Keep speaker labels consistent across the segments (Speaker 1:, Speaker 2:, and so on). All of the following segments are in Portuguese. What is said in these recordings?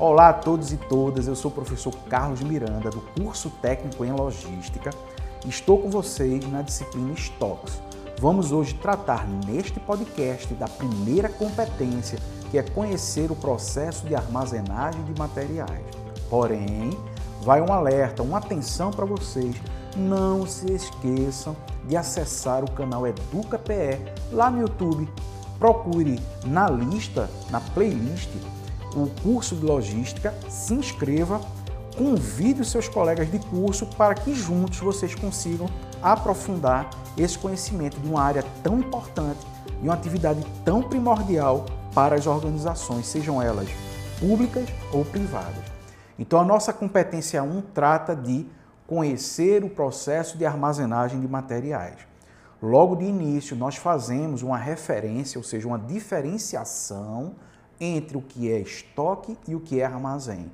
Speaker 1: Olá a todos e todas, eu sou o professor Carlos Miranda, do curso técnico em logística. Estou com vocês na disciplina Stocks. Vamos hoje tratar neste podcast da primeira competência, que é conhecer o processo de armazenagem de materiais. Porém, vai um alerta, uma atenção para vocês. Não se esqueçam de acessar o canal Educa PE lá no YouTube. Procure na lista, na playlist, o curso de logística, se inscreva, convide os seus colegas de curso para que juntos vocês consigam aprofundar esse conhecimento de uma área tão importante e uma atividade tão primordial para as organizações, sejam elas públicas ou privadas. Então, a nossa competência 1 trata de conhecer o processo de armazenagem de materiais. Logo de início, nós fazemos uma referência, ou seja, uma diferenciação entre o que é estoque e o que é armazém.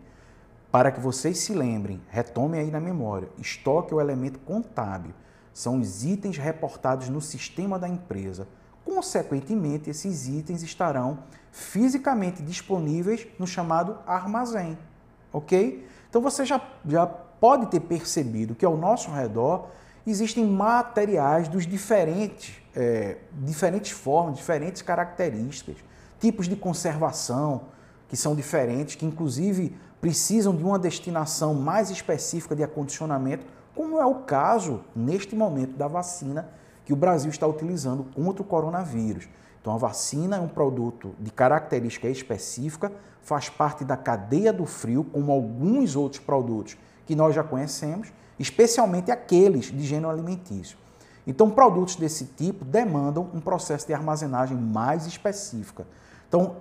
Speaker 1: Para que vocês se lembrem, retomem aí na memória: estoque é o elemento contábil, são os itens reportados no sistema da empresa. Consequentemente, esses itens estarão fisicamente disponíveis no chamado armazém, ok? Então você já, já pode ter percebido que ao nosso redor existem materiais dos diferentes, é, diferentes formas, diferentes características tipos de conservação que são diferentes, que inclusive precisam de uma destinação mais específica de acondicionamento, como é o caso neste momento da vacina que o Brasil está utilizando contra o coronavírus. Então, a vacina é um produto de característica específica, faz parte da cadeia do frio, como alguns outros produtos que nós já conhecemos, especialmente aqueles de gênero alimentício. Então, produtos desse tipo demandam um processo de armazenagem mais específica. Então,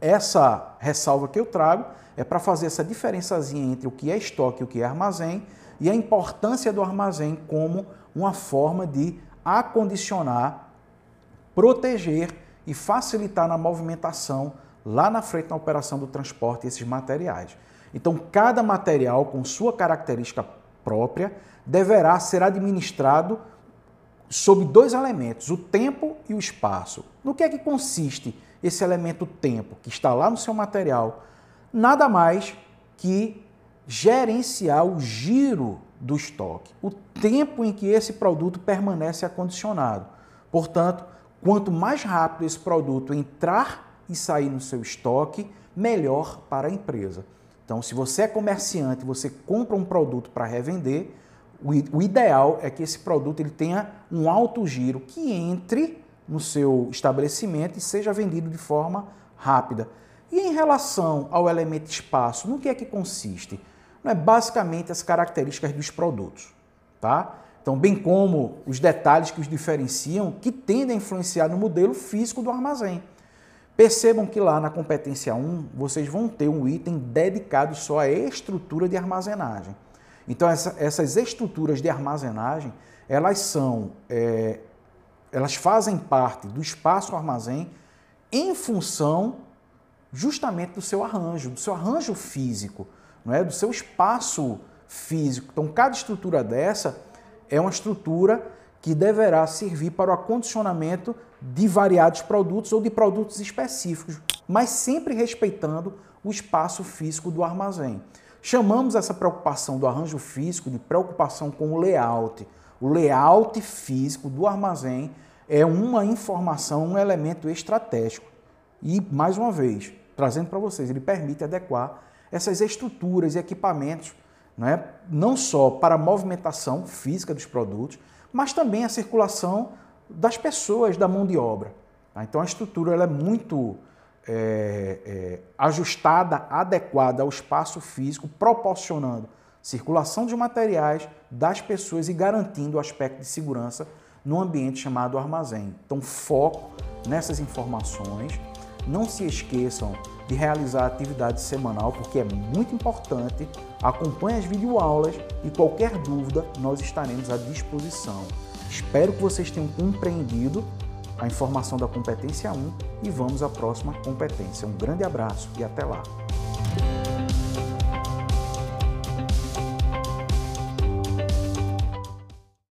Speaker 1: essa ressalva que eu trago é para fazer essa diferençazinha entre o que é estoque e o que é armazém e a importância do armazém como uma forma de acondicionar, proteger e facilitar na movimentação lá na frente na operação do transporte esses materiais. Então, cada material com sua característica própria deverá ser administrado sob dois elementos, o tempo e o espaço. No que é que consiste esse elemento tempo que está lá no seu material? Nada mais que gerenciar o giro do estoque, o tempo em que esse produto permanece acondicionado. Portanto, quanto mais rápido esse produto entrar e sair no seu estoque, melhor para a empresa. Então, se você é comerciante, você compra um produto para revender, o ideal é que esse produto ele tenha um alto giro que entre no seu estabelecimento e seja vendido de forma rápida. E em relação ao elemento espaço, no que é que consiste? Não é basicamente as características dos produtos, tá? Então, bem como os detalhes que os diferenciam, que tendem a influenciar no modelo físico do armazém. Percebam que lá na competência 1, vocês vão ter um item dedicado só à estrutura de armazenagem. Então, essa, essas estruturas de armazenagem, elas são é, elas fazem parte do espaço armazém em função justamente do seu arranjo, do seu arranjo físico, não é? do seu espaço físico. Então, cada estrutura dessa é uma estrutura que deverá servir para o acondicionamento de variados produtos ou de produtos específicos, mas sempre respeitando o espaço físico do armazém. Chamamos essa preocupação do arranjo físico de preocupação com o layout, o layout físico do armazém é uma informação, um elemento estratégico. E, mais uma vez, trazendo para vocês, ele permite adequar essas estruturas e equipamentos, não, é? não só para a movimentação física dos produtos, mas também a circulação das pessoas, da mão de obra. Tá? Então, a estrutura ela é muito é, é, ajustada, adequada ao espaço físico, proporcionando circulação de materiais das pessoas e garantindo o aspecto de segurança no ambiente chamado armazém. Então, foco nessas informações. Não se esqueçam de realizar atividade semanal, porque é muito importante. Acompanhe as videoaulas e qualquer dúvida nós estaremos à disposição. Espero que vocês tenham compreendido a informação da competência 1 e vamos à próxima competência. Um grande abraço e até lá!